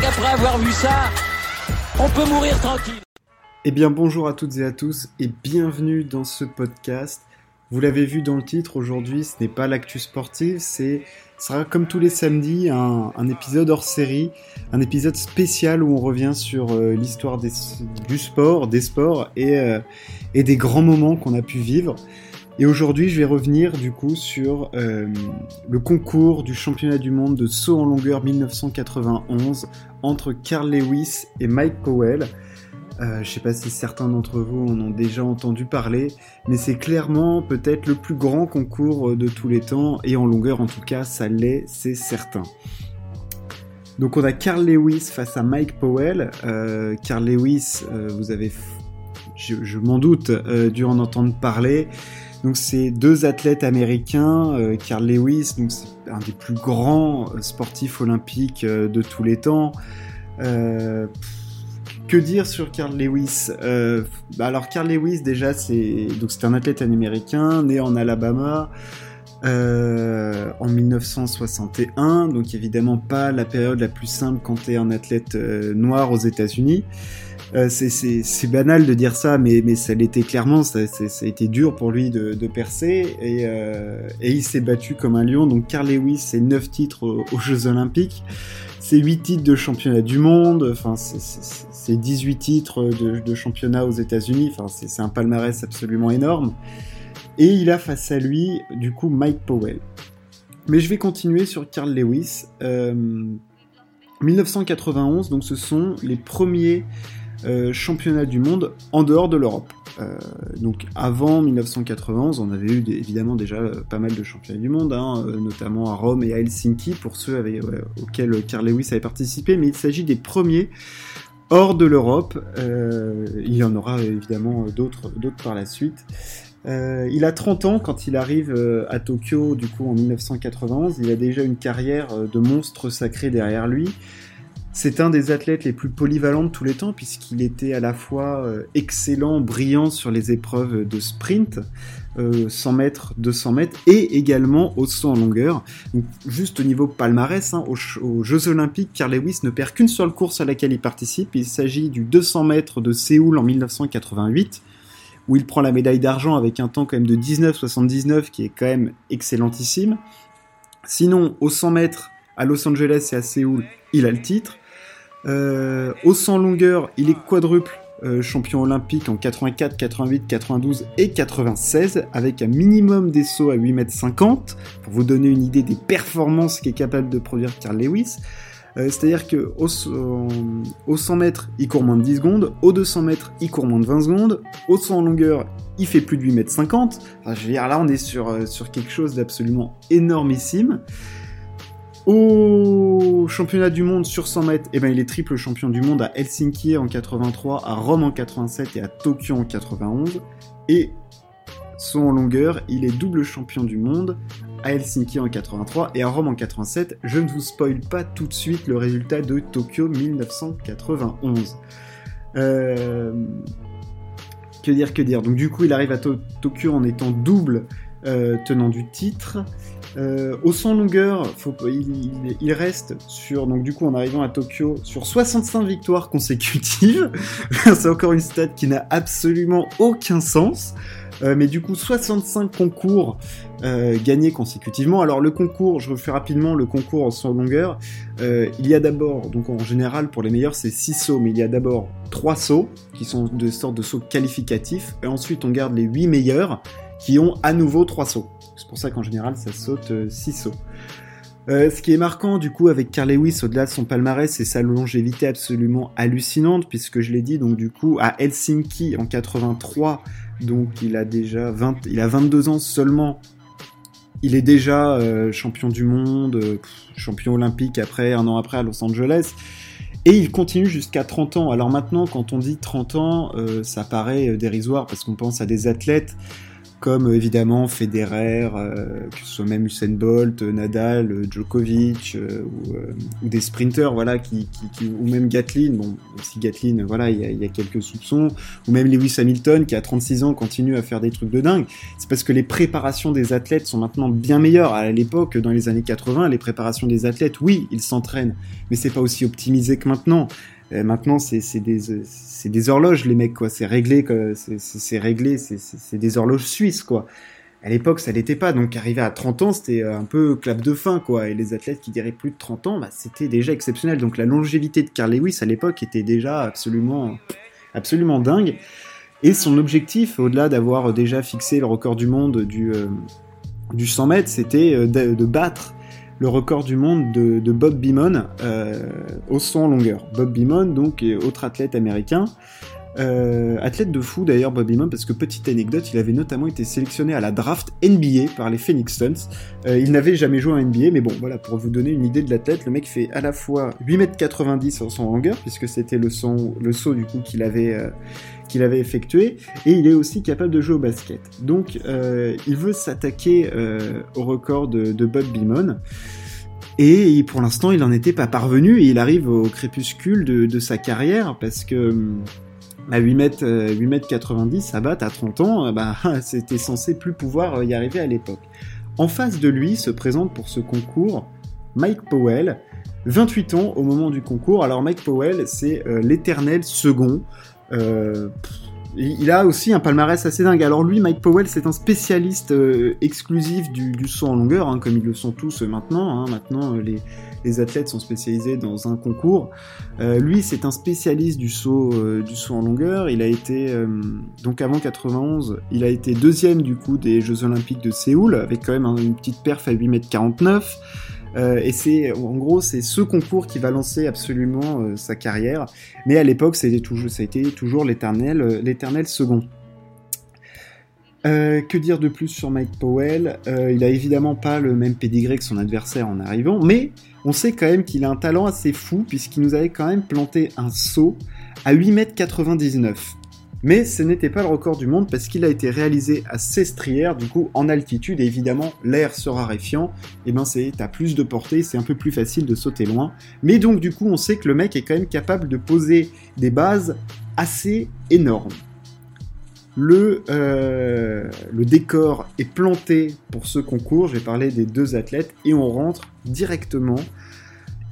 qu'après avoir vu ça, on peut mourir tranquille. Eh bien bonjour à toutes et à tous et bienvenue dans ce podcast. Vous l'avez vu dans le titre, aujourd'hui ce n'est pas l'actu sportive, c'est sera comme tous les samedis un, épisode hors série, un épisode spécial où on revient sur euh, l'histoire du sport, des sports euh, et des grands moments qu'on a pu vivre. Et aujourd'hui, je vais revenir du coup sur euh, le concours du championnat du monde de saut en longueur 1991 entre Carl Lewis et Mike Powell. Euh, je ne sais pas si certains d'entre vous en ont déjà entendu parler, mais c'est clairement peut-être le plus grand concours euh, de tous les temps, et en longueur en tout cas, ça l'est, c'est certain. Donc on a Carl Lewis face à Mike Powell. Carl Lewis, vous avez, je, m'en doute, dû en entendre parler. Donc c'est deux athlètes américains. Carl Lewis, un des plus grands sportifs olympiques de tous les temps. Que dire sur Carl Lewis? Euh, Alors Carl Lewis déjà c'est c'est un athlète américain né en Alabama euh, en 1961 donc évidemment pas la période la plus simple quand tu es un athlète euh, noir aux États-Unis. Euh, c'est banal de dire ça, mais, ça l'était clairement, ça, a été dur pour lui de, percer, et, euh, et il s'est battu comme un lion. Donc Carl Lewis, c'est 9 titres aux, Jeux Olympiques, c'est 8 titres de championnat du monde, enfin c'est 18 titres de, championnat aux États-Unis, enfin c'est un palmarès absolument énorme. Et il a face à lui, du coup, Mike Powell. Mais je vais continuer sur Carl Lewis. Euh, 1991, donc ce sont les premiers euh, championnats du monde en dehors de l'Europe. Euh, donc avant 1991, on avait eu évidemment déjà euh, pas mal de championnats du monde, hein, notamment à Rome et à Helsinki pour ceux auxquels Carl Lewis avait participé, mais il s'agit des premiers hors de l'Europe. il y en aura évidemment d'autres par la suite. il a 30 ans quand il arrive à Tokyo, du coup en 1991. Il a déjà une carrière de monstre sacré derrière lui. C'est un des athlètes les plus polyvalents de tous les temps puisqu'il était à la fois euh, excellent, brillant sur les épreuves de sprint, 100 euh, mètres, 200 mètres et également au saut en longueur. juste au niveau palmarès, hein, aux, Jeux Olympiques, Carl Lewis ne perd qu'une seule course à laquelle il participe. Il s'agit du 200 mètres de Séoul en 1988 où il prend la médaille d'argent avec un temps quand même de 19,79 qui est quand même excellentissime. Sinon, au 100 mètres à Los Angeles et à Séoul, il a le titre. Euh, au 100 longueur, il est quadruple euh, champion olympique en 84, 88, 92 et 96, avec un minimum des sauts à 8,50 m, pour vous donner une idée des performances qu'est capable de produire Carl Lewis. Euh, c'est-à-dire que au, 100 mètres, il court moins de 10 secondes, au 200 mètres, il court moins de 20 secondes, au 100 longueur, il fait plus de 8 m 50. Enfin, je veux dire, là, on est sur, sur quelque chose d'absolument énormissime. Au championnat du monde sur 100 mètres, eh ben, il est triple champion du monde à Helsinki en 83, à Rome en 87 et à Tokyo en 91. Et son longueur, il est double champion du monde à Helsinki en 83 et à Rome en 87. Je ne vous spoil pas tout de suite le résultat de Tokyo 1991. Euh, que dire, que dire? Donc du coup, il arrive à Tokyo en étant double euh, tenant du titre. Euh, au 100 longueur, il, reste sur, donc du coup en arrivant à Tokyo, sur 65 victoires consécutives. C'est encore une stat qui n'a absolument aucun sens. Euh, mais du coup 65 concours euh, gagnés consécutivement. Alors le concours, je refais rapidement le concours en 100 longueur. il y a d'abord, donc en général pour les meilleurs c'est 6 sauts, mais il y a d'abord 3 sauts qui sont de sortes de sauts qualificatifs. Et ensuite on garde les 8 meilleurs qui ont à nouveau 3 sauts. C'est pour ça qu'en général, ça saute 6 euh, sauts. Euh, ce qui est marquant du coup avec Carl Lewis au-delà de son palmarès, c'est sa longévité absolument hallucinante puisque je l'ai dit donc du coup à Helsinki en 83, donc il a déjà 20, il a 22 ans seulement. Il est déjà euh, champion du monde, champion olympique après un an après à Los Angeles. Et il continue jusqu'à 30 ans. Alors maintenant, quand on dit 30 ans, ça paraît dérisoire parce qu'on pense à des athlètes comme évidemment Federer, que ce soit même Usain Bolt, Nadal, Djokovic ou, des sprinters, voilà, qui, ou même Gatlin, bon, si Gatlin, voilà, il y, a, quelques soupçons, ou même Lewis Hamilton qui a 36 ans continue à faire des trucs de dingue. C'est parce que les préparations des athlètes sont maintenant bien meilleures. À l'époque, dans les années 80, les préparations des athlètes, oui, ils s'entraînent, mais c'est pas aussi optimisé que maintenant. Maintenant, c'est des, horloges, les mecs, quoi. C'est réglé, c'est réglé, c'est des horloges suisses, quoi à l'époque, ça l'était pas. Donc, arriver à 30 ans, c'était euh, un peu clap de fin, quoi. Et les athlètes qui diraient plus de 30 ans, bah, c'était déjà exceptionnel. Donc, la longévité de Carl Lewis à l'époque était déjà absolument, absolument dingue. Et son objectif, au-delà d'avoir déjà fixé le record du monde du, euh, du 100 mètres, c'était euh, de, battre le record du monde de, Bob Beamon au 100 longueur. Bob Beamon, donc, autre athlète américain, euh, athlète de fou d'ailleurs Bob Beamon parce que petite anecdote, il avait notamment été sélectionné à la draft NBA par les Phoenix Suns. Euh, il n'avait jamais joué en NBA, mais bon voilà pour vous donner une idée de l'athlète, le mec fait à la fois 8m90 en son longueur puisque c'était le, saut du coup qu'il avait euh, qu'il avait effectué et il est aussi capable de jouer au basket. Donc il veut s'attaquer au record de, Bob Beamon. Et pour l'instant, il n'en était pas parvenu il arrive au crépuscule de, sa carrière parce que hum, à 8 mètres, 8 mètres 90 à battre à 30 ans, euh, bah, c'était censé plus pouvoir euh, y arriver à l'époque. En face de lui se présente pour ce concours Mike Powell, 28 ans au moment du concours. Alors Mike Powell, c'est euh, l'éternel second. Euh, il a aussi un palmarès assez dingue. Alors lui, Mike Powell, c'est un spécialiste euh, exclusif du, saut en longueur, hein, comme ils le sont tous maintenant. Hein. Maintenant, euh, les, athlètes sont spécialisés dans un concours. Euh, lui, c'est un spécialiste du saut, du saut en longueur. Il a été, donc avant 91, il a été deuxième du coup des Jeux Olympiques de Séoul, avec quand même une petite perf à 8 m euh, et c'est, en gros, c'est ce concours qui va lancer absolument euh, sa carrière. Mais à l'époque, ça a été toujours l'éternel, euh, second. que dire de plus sur Mike Powell? Il a évidemment pas le même pédigré que son adversaire en arrivant, mais on sait quand même qu'il a un talent assez fou puisqu'il nous avait quand même planté un saut à 8m99. Mais ce n'était pas le record du monde parce qu'il a été réalisé à Sestrières, du coup en altitude, et évidemment l'air se raréfiant, et ben c'est t'as plus de portée, c'est un peu plus facile de sauter loin. Mais donc du coup on sait que le mec est quand même capable de poser des bases assez énormes. Le, euh, le décor est planté pour ce concours, je vais parler des deux athlètes, et on rentre directement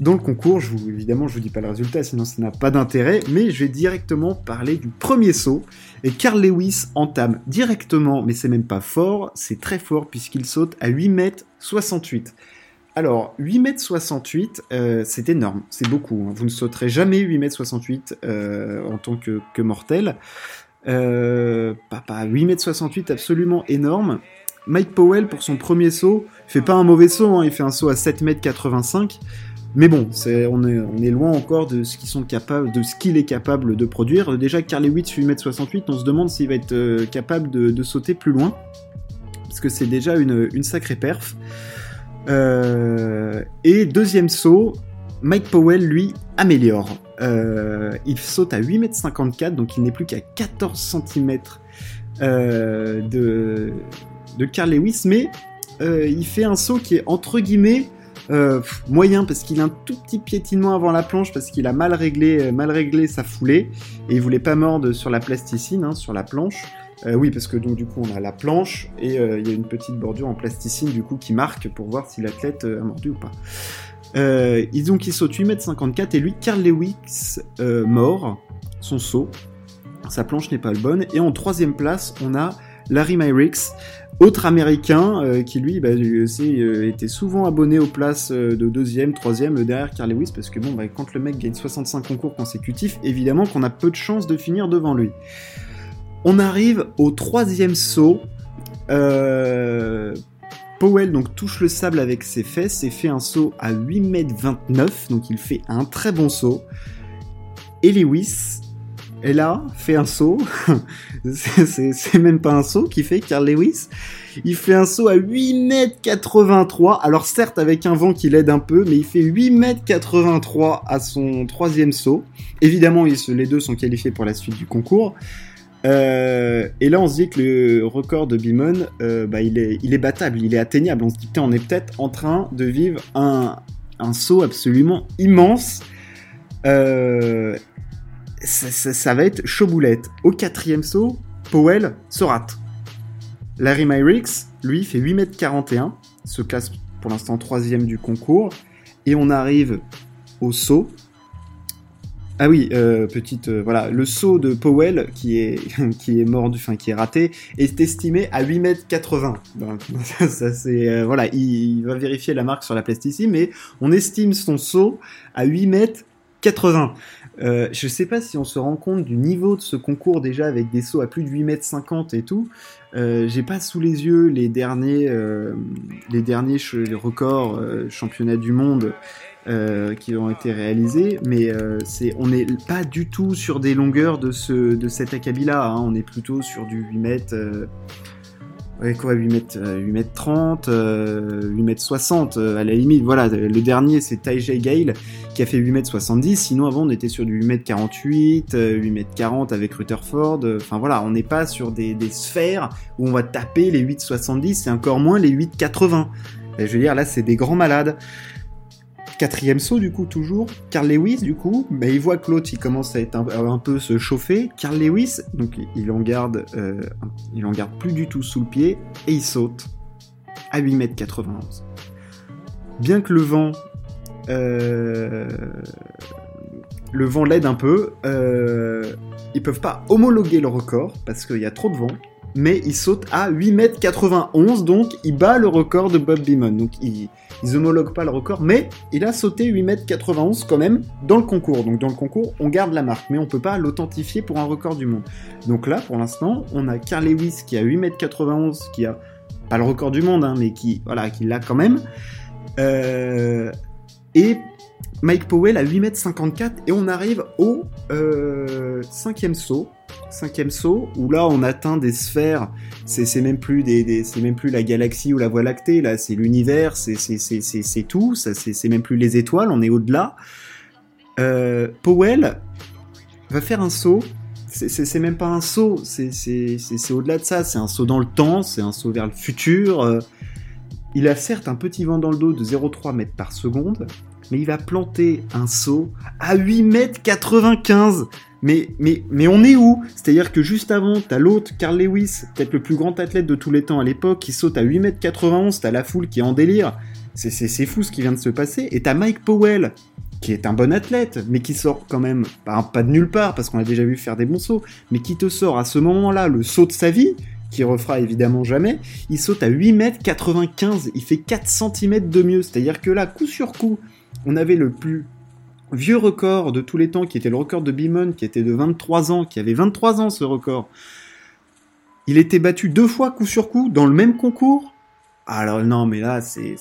dans le concours, évidemment, je vous dis pas le résultat, sinon ça n'a pas d'intérêt, mais je vais directement parler du premier saut. Et Carl Lewis entame directement, mais c'est même pas fort, c'est très fort puisqu'il saute à 8 mètres 68. Alors, 8 mètres 68, euh, c'est énorme, c'est beaucoup. Hein. Vous ne sauterez jamais 8 mètres 68 euh, en tant que, mortel. Euh, papa, 8 mètres 68, absolument énorme. Mike Powell, pour son premier saut, fait pas un mauvais saut, hein. il fait un saut à 7 mètres 85. Mais bon, on, est, loin encore de ce qu'il est capable de produire. Déjà, Carl Lewis 8m68, on se demande s'il va être euh, capable de, sauter plus loin. Parce que c'est déjà une, sacrée perf. Euh, et deuxième saut, Mike Powell, lui, améliore. Euh, il saute à 8m54, donc il n'est plus qu'à 14 cm de, de Carl Lewis, mais il fait un saut qui est entre guillemets euh, moyen parce qu'il a un tout petit piétinement avant la planche parce qu'il a mal réglé, euh, mal réglé sa foulée et il voulait pas mordre sur la plasticine, hein, sur la planche. Euh, oui, parce que donc du coup on a la planche et il y a une petite bordure en plasticine du coup qui marque pour voir si l'athlète a mordu ou pas. Euh, donc il saute 8m54 et lui, Carl Lewis mort, son saut. Sa planche n'est pas le bonne. Et en troisième place, on a Larry Myricks autre américain euh, qui lui, bah, aussi, euh, était souvent abonné aux places euh, de deuxième, troisième derrière Carl Lewis parce que bon, bah, quand le mec gagne 65 concours consécutifs, évidemment qu'on a peu de chances de finir devant lui. On arrive au troisième saut. Powell donc touche le sable avec ses fesses et fait un saut à 8m29, donc il fait un très bon saut. Et Lewis et là, fait un saut. c'est même pas un saut qui fait Carl Lewis. Il fait un saut à 8m83. Alors certes avec un vent qui l'aide un peu, mais il fait 8m83 à son troisième saut. Évidemment, les deux sont qualifiés pour la suite du concours. Euh, et là, on se dit que le record de Bimon, euh, bah, il, est, battable, il est atteignable. On se dit, on est peut-être en train de vivre un, un saut absolument immense. Euh, ça, va être chaud boulette. Au quatrième saut, Powell se rate. Larry Myricks, lui, fait 8m41, se classe pour l'instant troisième du concours. Et on arrive au saut. Ah oui, euh, petite euh, voilà, le saut de Powell qui est qui est mort du, fin qui est raté est estimé à 8 m 80. ça, c'est euh, voilà, il, va vérifier la marque sur la plasticine, mais on estime son saut à 8 m 80. Euh, je sais pas si on se rend compte du niveau de ce concours déjà avec des sauts à plus de 8 mètres 50 et tout. Euh, J'ai pas sous les yeux les derniers, euh, les derniers records euh, championnats du monde qui ont été réalisés, mais on n'est pas du tout sur des longueurs de ce, de cet acabit-là. Hein. On est plutôt sur du 8 mètres. Ouais, quoi, 8 mètres, 8 mètres 30, 8 mètres 60, à la limite. Voilà, le dernier, c'est Taijay Gale, qui a fait 8 mètres 70. Sinon, avant, on était sur du 8 mètres 48, 8 mètres 40 avec Rutherford. Enfin, voilà, on n'est pas sur des, sphères où on va taper les 8,70 et encore moins les 8,80. Je veux dire, là, c'est des grands malades. Quatrième saut, du coup, toujours. Carl Lewis, du coup, mais il voit que l'autre, il commence à être un, peu se chauffer. Carl Lewis, donc il en garde, euh, il en garde plus du tout sous le pied et il saute à 8m91. Bien que le vent, euh, le vent l'aide un peu, euh, ils peuvent pas homologuer le record parce qu'il y a trop de vent mais il saute à 8m91, donc il bat le record de Bob Beamon. Donc ils, ils homologuent pas le record, mais il a sauté 8m91 quand même dans le concours. Donc dans le concours, on garde la marque, mais on peut pas l'authentifier pour un record du monde. Donc là, pour l'instant, on a Carl Lewis qui a 8m91, qui a pas le record du monde, hein, mais qui voilà, qui l'a quand même. Euh, et Mike Powell à 8m54 et on arrive au euh, cinquième saut cinquième saut, où là on atteint des sphères, c'est même plus des, c'est même plus la galaxie ou la Voie lactée, là c'est l'univers, c'est tout, c'est même plus les étoiles, on est au-delà. Euh, Powell va faire un saut, c'est même pas un saut, c'est au-delà de ça, c'est un saut dans le temps, c'est un saut vers le futur. Euh. il a certes un petit vent dans le dos de 0,3 mètres par seconde, mais il va planter un saut à 8 mètres 95 mais, mais, mais on est où? C'est-à-dire que juste avant, t'as l'autre, Carl Lewis, peut-être le plus grand athlète de tous les temps à l'époque, qui saute à 8m91, t'as la foule qui est en délire. C'est fou ce qui vient de se passer. Et t'as Mike Powell, qui est un bon athlète, mais qui sort quand même, pas, de nulle part, parce qu'on a déjà vu faire des bons sauts, mais qui te sort à ce moment-là le saut de sa vie, qui refera évidemment jamais, il saute à 8m95, il fait 4 cm de mieux. C'est-à-dire que là, coup sur coup, on avait le plus vieux record de tous les temps, qui était le record de Beamon, qui était de 23 ans, qui avait 23 ans ce record. Il était battu deux fois coup sur coup dans le même concours. Alors non, mais là, c'est,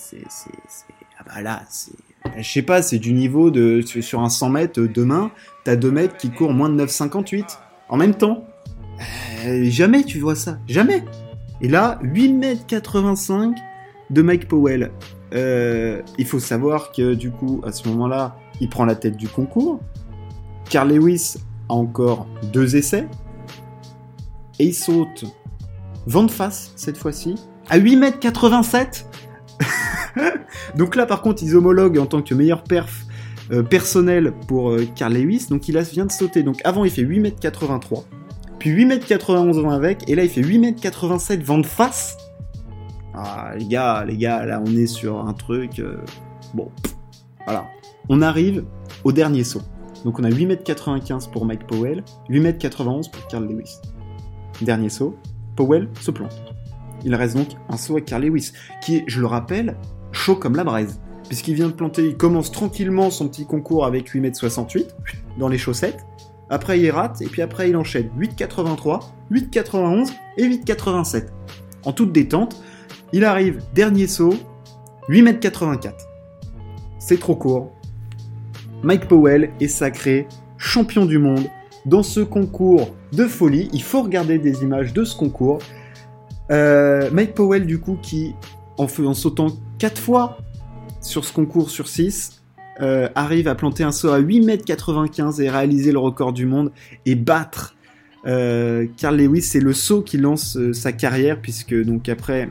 ah bah là, c'est, je sais pas, c'est du niveau de sur un 100 mètres demain, t'as deux mecs qui courent moins de 9,58 en même temps. Euh, jamais tu vois ça, jamais. Et là, 8 mètres 85 de Mike Powell. Euh, il faut savoir que du coup, à ce moment-là, il prend la tête du concours. Carl Lewis a encore deux essais. Et il saute vent de face cette fois-ci, à 8m87. donc là, par contre, ils homologuent en tant que meilleur perf euh, personnel pour euh, Carl Lewis. Donc il vient de sauter. Donc avant, il fait 8m83. Puis 8m91 vent avec. Et là, il fait 8m87 vent de face. Ah, les gars, les gars, là, on est sur un truc. Euh, bon, voilà on arrive au dernier saut. Donc on a 8m95 pour Mike Powell, 8m91 pour Carl Lewis. Dernier saut, Powell se plante. Il reste donc un saut à Carl Lewis, qui est, je le rappelle, chaud comme la braise. Puisqu'il vient de planter, il commence tranquillement son petit concours avec 8m68 dans les chaussettes. Après il rate, et puis après il enchaîne 8,83, 8,91 et 8,87. En toute détente, il arrive, dernier saut, 8m84. C'est trop court, Mike Powell est sacré champion du monde dans ce concours de folie. Il faut regarder des images de ce concours. Euh, Mike Powell, du coup, qui, en, sautant 4 fois sur ce concours sur 6, euh, arrive à planter un saut à 8m95 et réaliser le record du monde et battre Carl Lewis, c'est le saut qui lance sa carrière, puisque donc après,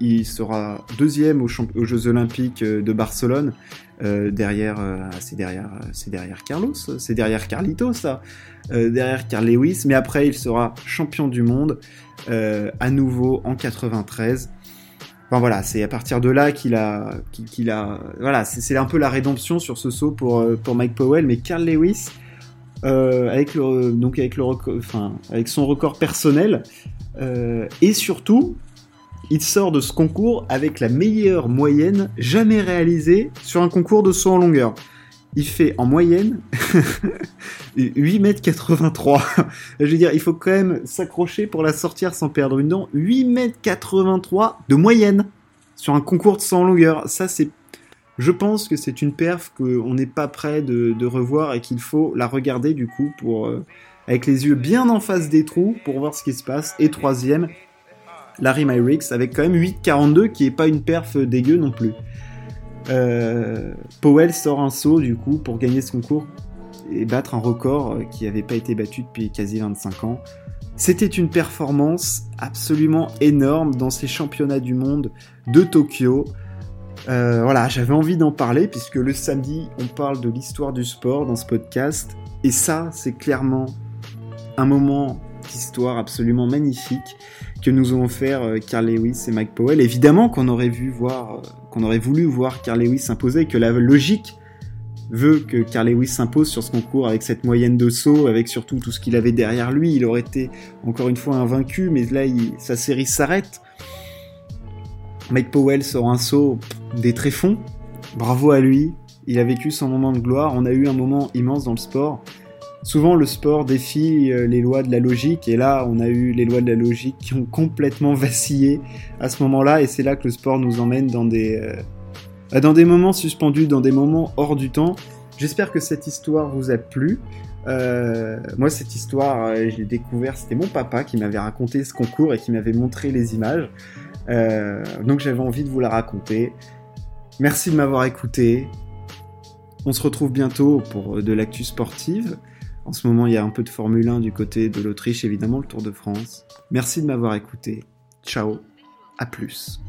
il sera deuxième aux, Jeux Olympiques de Barcelone. derrière, c'est derrière, c'est derrière Carlos, c'est derrière Carlitos, ça, derrière Carl Lewis. Mais après, il sera champion du monde à nouveau en 93. Enfin voilà, c'est à partir de là qu'il a, qu'il a, voilà, c'est un peu la rédemption sur ce saut pour euh, pour Mike Powell, mais Carl Lewis, euh, avec le donc avec le enfin avec son record personnel euh, et surtout, il sort de ce concours avec la meilleure moyenne jamais réalisée sur un concours de saut en longueur. Il fait en moyenne 8 mètres 83. Je veux dire, il faut quand même s'accrocher pour la sortir sans perdre une dent. 8 mètres 83 de moyenne sur un concours de 100 longueur. Ça, c'est. Je pense que c'est une perf qu'on n'est pas prêt de, revoir et qu'il faut la regarder du coup euh, avec les yeux bien en face des trous pour voir ce qui se passe. Et troisième, Larry Myricks avec quand même 8,42 qui est pas une perf dégueu non plus. Euh, Powell sort un saut du coup pour gagner ce concours et battre un record euh, qui n'avait pas été battu depuis quasi 25 ans. C'était une performance absolument énorme dans ces championnats du monde de Tokyo. Euh, voilà, j'avais envie d'en parler puisque le samedi, on parle de l'histoire du sport dans ce podcast. Et ça, c'est clairement un moment d'histoire absolument magnifique que nous ont offert euh, Carl Lewis et Mike Powell. Évidemment qu'on aurait vu voir, qu'on aurait voulu voir Carl Lewis s'imposer, que la logique veut que Carl Lewis s'impose sur ce concours avec cette moyenne de saut, avec surtout tout ce qu'il avait derrière lui. Il aurait été encore une fois invaincu, mais là, sa série s'arrête. Mike Powell sort un saut des tréfonds. Bravo à lui. Il a vécu son moment de gloire. On a eu un moment immense dans le sport. Souvent, le sport défie euh, les lois de la logique, et là, on a eu les lois de la logique qui ont complètement vacillé à ce moment-là, et c'est là que le sport nous emmène dans des, euh, dans des moments suspendus, dans des moments hors du temps. J'espère que cette histoire vous a plu. Euh, moi, cette histoire, je l'ai découvert, c'était mon papa qui m'avait raconté ce concours et qui m'avait montré les images. donc j'avais envie de vous la raconter. Merci de m'avoir écouté. On se retrouve bientôt pour de l'actu sportive. En ce moment, il y a un peu de Formule 1 du côté de l'Autriche, évidemment, le Tour de France. Merci de m'avoir écouté. Ciao, à plus.